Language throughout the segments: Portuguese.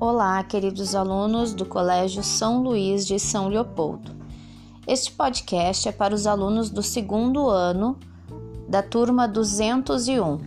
Olá, queridos alunos do Colégio São Luís de São Leopoldo. Este podcast é para os alunos do segundo ano da turma 201.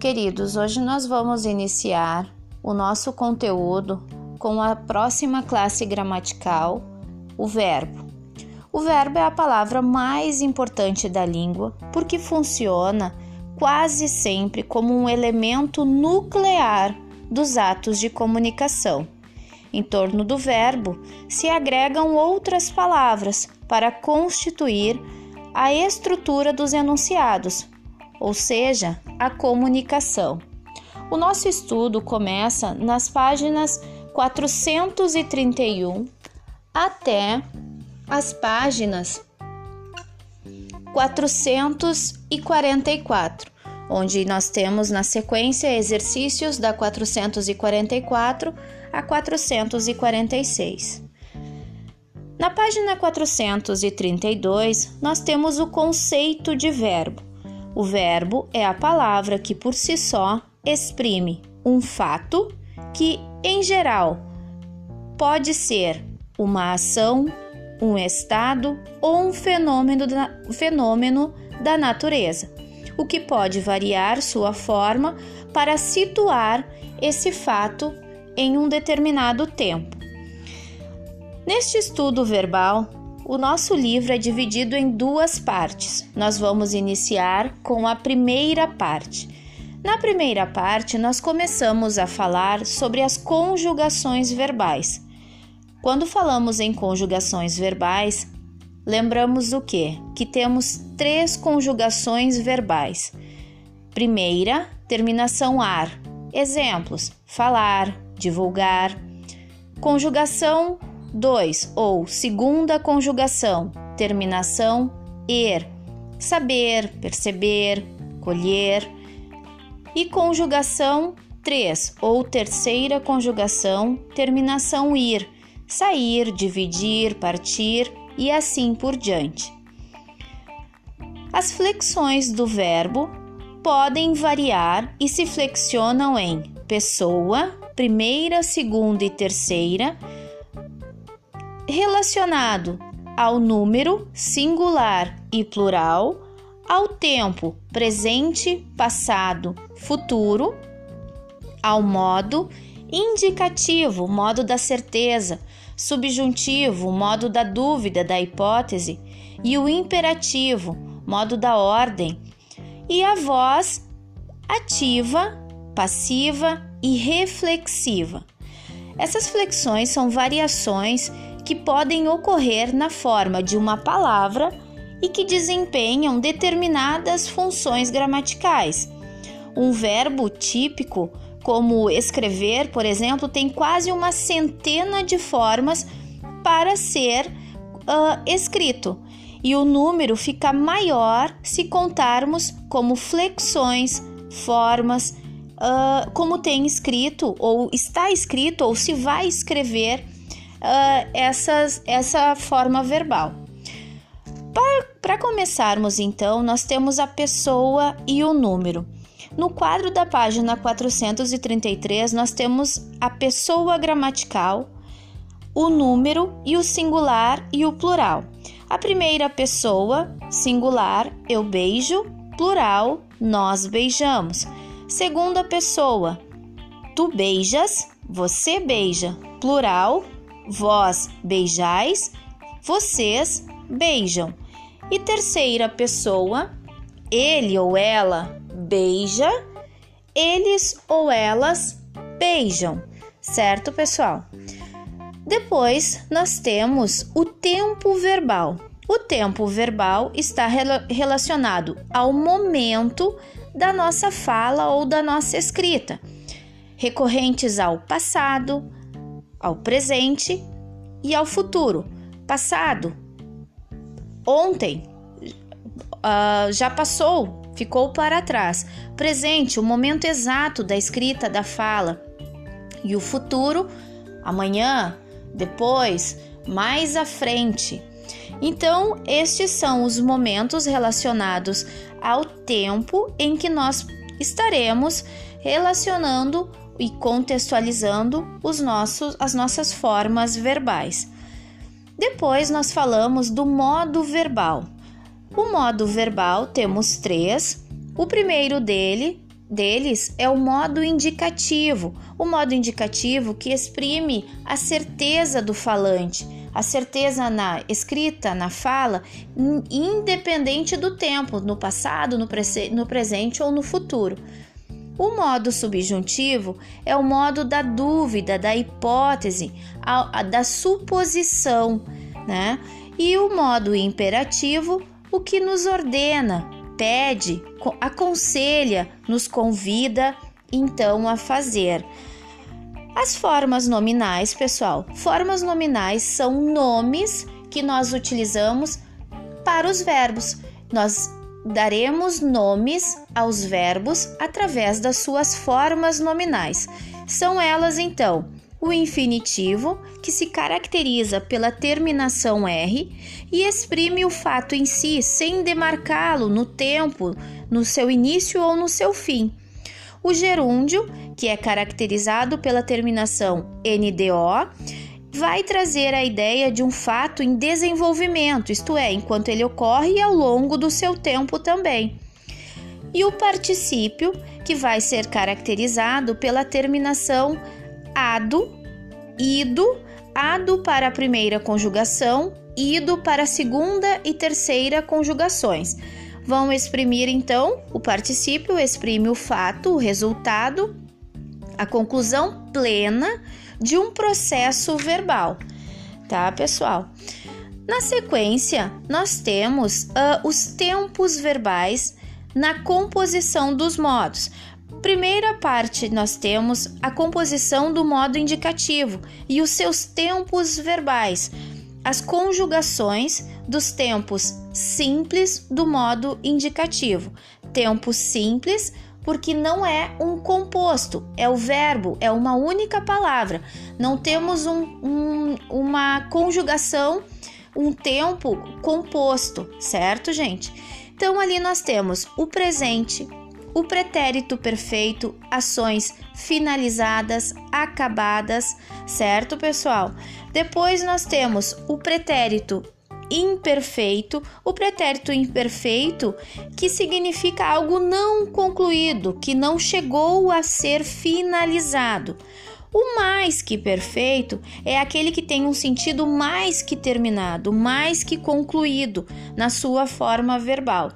Queridos, hoje nós vamos iniciar o nosso conteúdo com a próxima classe gramatical, o verbo. O verbo é a palavra mais importante da língua porque funciona quase sempre como um elemento nuclear dos atos de comunicação. Em torno do verbo se agregam outras palavras para constituir a estrutura dos enunciados, ou seja, a comunicação. O nosso estudo começa nas páginas 431 até as páginas 444 onde nós temos na sequência exercícios da 444 a 446. Na página 432, nós temos o conceito de verbo. O verbo é a palavra que por si só exprime um fato que, em geral, pode ser uma ação, um estado ou um fenômeno da, fenômeno da natureza o que pode variar sua forma para situar esse fato em um determinado tempo. Neste estudo verbal, o nosso livro é dividido em duas partes. Nós vamos iniciar com a primeira parte. Na primeira parte, nós começamos a falar sobre as conjugações verbais. Quando falamos em conjugações verbais, lembramos o que? Que temos três conjugações verbais. Primeira, terminação ar. Exemplos: falar, divulgar. Conjugação 2 ou segunda conjugação, terminação er. Saber, perceber, colher. E conjugação 3 ou terceira conjugação, terminação ir. Sair, dividir, partir e assim por diante. As flexões do verbo podem variar e se flexionam em pessoa, primeira, segunda e terceira, relacionado ao número singular e plural, ao tempo presente, passado, futuro, ao modo indicativo, modo da certeza, subjuntivo, modo da dúvida, da hipótese, e o imperativo, modo da ordem, e a voz ativa, passiva e reflexiva. Essas flexões são variações que podem ocorrer na forma de uma palavra e que desempenham determinadas funções gramaticais. Um verbo típico como escrever, por exemplo, tem quase uma centena de formas para ser uh, escrito. E o número fica maior se contarmos como flexões, formas, uh, como tem escrito, ou está escrito, ou se vai escrever uh, essas, essa forma verbal. Para começarmos, então, nós temos a pessoa e o número. No quadro da página 433, nós temos a pessoa gramatical, o número e o singular e o plural. A primeira pessoa, singular, eu beijo, plural, nós beijamos. Segunda pessoa, tu beijas, você beija, plural, vós beijais, vocês beijam. E terceira pessoa, ele ou ela beija, eles ou elas beijam, certo, pessoal? Depois nós temos o tempo verbal. O tempo verbal está relacionado ao momento da nossa fala ou da nossa escrita, recorrentes ao passado, ao presente e ao futuro. Passado, ontem, uh, já passou, ficou para trás. Presente, o momento exato da escrita da fala. E o futuro, amanhã, depois, mais à frente. Então, estes são os momentos relacionados ao tempo em que nós estaremos relacionando e contextualizando os nossos, as nossas formas verbais. Depois nós falamos do modo verbal. O modo verbal temos três. O primeiro dele, deles é o modo indicativo. O modo indicativo que exprime a certeza do falante, a certeza na escrita, na fala, independente do tempo, no passado, no, pre no presente ou no futuro. O modo subjuntivo é o modo da dúvida, da hipótese, a, a, da suposição, né? E o modo imperativo, o que nos ordena, pede, aconselha, nos convida então a fazer. As formas nominais, pessoal, formas nominais são nomes que nós utilizamos para os verbos. Nós daremos nomes aos verbos através das suas formas nominais. São elas, então, o infinitivo, que se caracteriza pela terminação R e exprime o fato em si sem demarcá-lo no tempo, no seu início ou no seu fim. O gerúndio, que é caracterizado pela terminação NDO, vai trazer a ideia de um fato em desenvolvimento, isto é, enquanto ele ocorre ao longo do seu tempo também. E o particípio, que vai ser caracterizado pela terminação ado, ido, ado para a primeira conjugação, ido para a segunda e terceira conjugações. Vão exprimir então o particípio, exprime o fato, o resultado, a conclusão plena de um processo verbal, tá, pessoal? Na sequência, nós temos uh, os tempos verbais na composição dos modos. Primeira parte, nós temos a composição do modo indicativo e os seus tempos verbais, as conjugações dos tempos simples do modo indicativo. Tempo simples porque não é um composto, é o verbo, é uma única palavra. Não temos um, um, uma conjugação, um tempo composto, certo, gente? Então, ali nós temos o presente, o pretérito perfeito, ações finalizadas, acabadas, certo, pessoal? Depois nós temos o pretérito imperfeito, o pretérito imperfeito, que significa algo não concluído, que não chegou a ser finalizado. O mais que perfeito é aquele que tem um sentido mais que terminado, mais que concluído na sua forma verbal.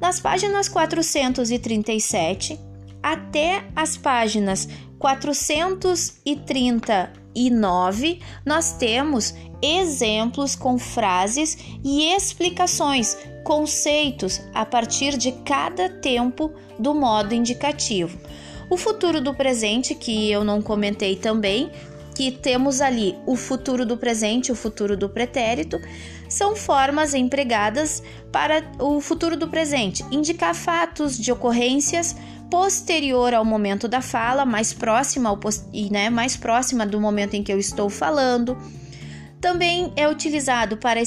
Nas páginas 437 até as páginas 439, nós temos exemplos com frases e explicações, conceitos a partir de cada tempo do modo indicativo. O futuro do presente, que eu não comentei também, que temos ali o futuro do presente, o futuro do pretérito, são formas empregadas para o futuro do presente, indicar fatos de ocorrências posterior ao momento da fala, mais próxima ao né, mais próxima do momento em que eu estou falando. Também é utilizado para uh,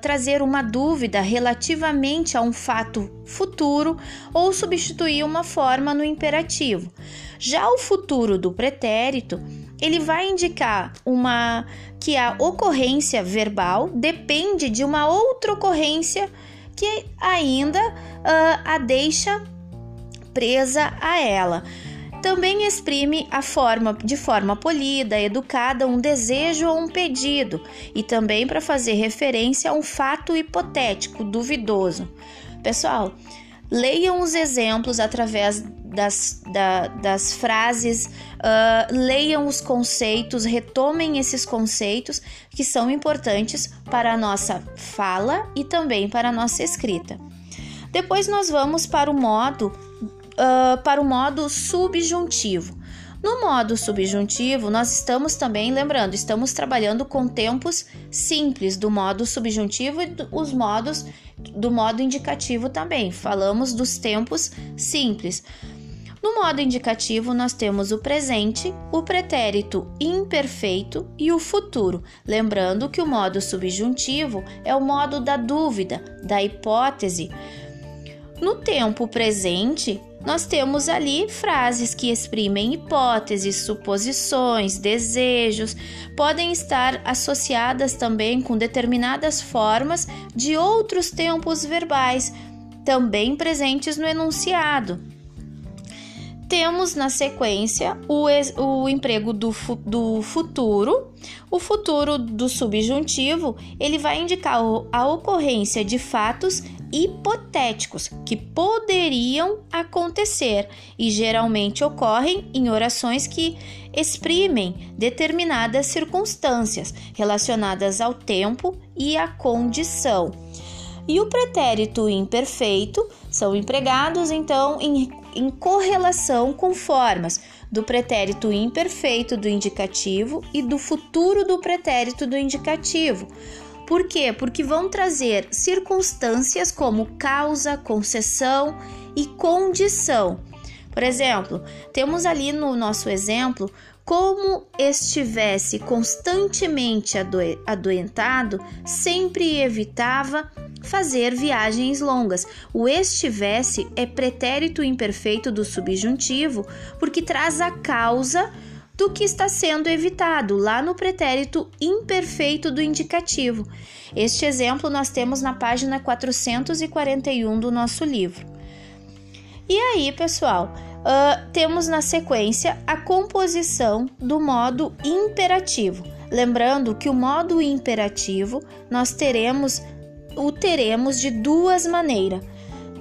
trazer uma dúvida relativamente a um fato futuro ou substituir uma forma no imperativo. Já o futuro do pretérito, ele vai indicar uma que a ocorrência verbal depende de uma outra ocorrência que ainda uh, a deixa presa a ela. Também exprime a forma de forma polida, educada, um desejo ou um pedido, e também para fazer referência a um fato hipotético, duvidoso. Pessoal, leiam os exemplos através das, da, das frases, uh, leiam os conceitos, retomem esses conceitos que são importantes para a nossa fala e também para a nossa escrita. Depois nós vamos para o modo uh, para o modo subjuntivo. No modo subjuntivo, nós estamos também, lembrando, estamos trabalhando com tempos simples do modo subjuntivo e os modos do modo indicativo também. Falamos dos tempos simples. No modo indicativo, nós temos o presente, o pretérito imperfeito e o futuro. Lembrando que o modo subjuntivo é o modo da dúvida, da hipótese. No tempo presente, nós temos ali frases que exprimem hipóteses, suposições, desejos, podem estar associadas também com determinadas formas de outros tempos verbais, também presentes no enunciado. Temos na sequência o, o emprego do, do futuro. O futuro do subjuntivo ele vai indicar a ocorrência de fatos hipotéticos que poderiam acontecer e geralmente ocorrem em orações que exprimem determinadas circunstâncias relacionadas ao tempo e à condição. E o pretérito imperfeito são empregados então em, em correlação com formas do pretérito imperfeito do indicativo e do futuro do pretérito do indicativo. Por quê? Porque vão trazer circunstâncias como causa, concessão e condição. Por exemplo, temos ali no nosso exemplo como estivesse constantemente adoentado, sempre evitava fazer viagens longas. O estivesse é pretérito imperfeito do subjuntivo porque traz a causa do que está sendo evitado, lá no pretérito imperfeito do indicativo. Este exemplo nós temos na página 441 do nosso livro. E aí, pessoal, uh, temos na sequência a composição do modo imperativo. Lembrando que o modo imperativo nós teremos o teremos de duas maneiras.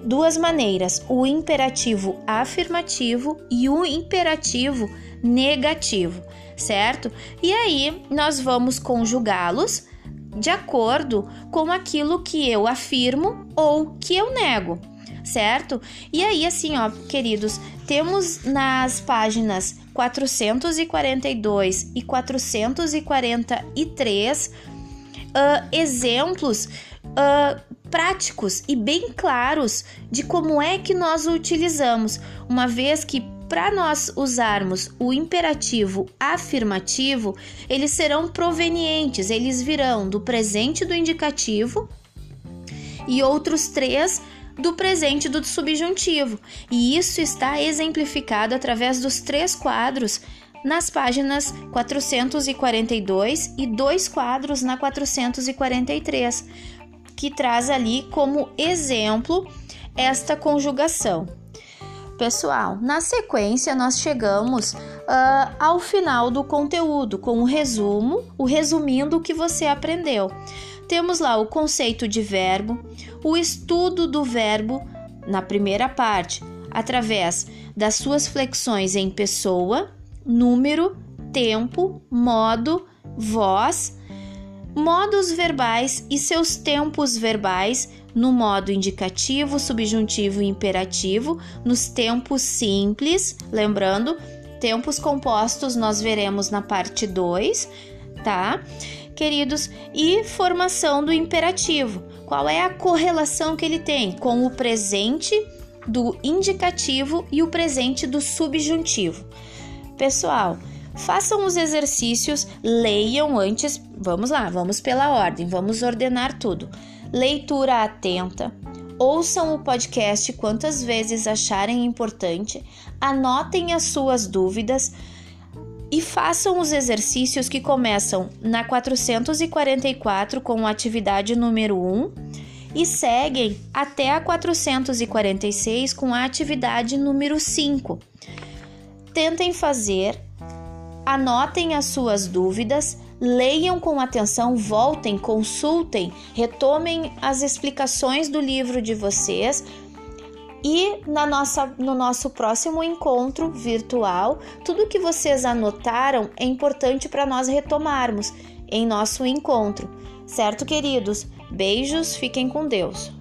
Duas maneiras, o imperativo afirmativo e o imperativo negativo, certo? E aí nós vamos conjugá-los de acordo com aquilo que eu afirmo ou que eu nego, certo? E aí, assim, ó, queridos, temos nas páginas 442 e 443 uh, exemplos uh, práticos e bem claros de como é que nós o utilizamos, uma vez que para nós usarmos o imperativo afirmativo, eles serão provenientes, eles virão do presente do indicativo e outros três do presente do subjuntivo. E isso está exemplificado através dos três quadros nas páginas 442 e dois quadros na 443 que traz ali como exemplo esta conjugação. Pessoal, na sequência nós chegamos uh, ao final do conteúdo com o resumo, o resumindo o que você aprendeu. Temos lá o conceito de verbo, o estudo do verbo na primeira parte, através das suas flexões em pessoa, número, tempo, modo, voz, modos verbais e seus tempos verbais no modo indicativo, subjuntivo e imperativo, nos tempos simples, lembrando, tempos compostos nós veremos na parte 2, tá? Queridos, e formação do imperativo. Qual é a correlação que ele tem com o presente do indicativo e o presente do subjuntivo? Pessoal, Façam os exercícios, leiam antes. Vamos lá, vamos pela ordem, vamos ordenar tudo. Leitura atenta. Ouçam o podcast quantas vezes acharem importante, anotem as suas dúvidas e façam os exercícios que começam na 444 com a atividade número 1 e seguem até a 446 com a atividade número 5. Tentem fazer Anotem as suas dúvidas, leiam com atenção, voltem, consultem, retomem as explicações do livro de vocês e na nossa, no nosso próximo encontro virtual, tudo que vocês anotaram é importante para nós retomarmos em nosso encontro, certo, queridos? Beijos, fiquem com Deus.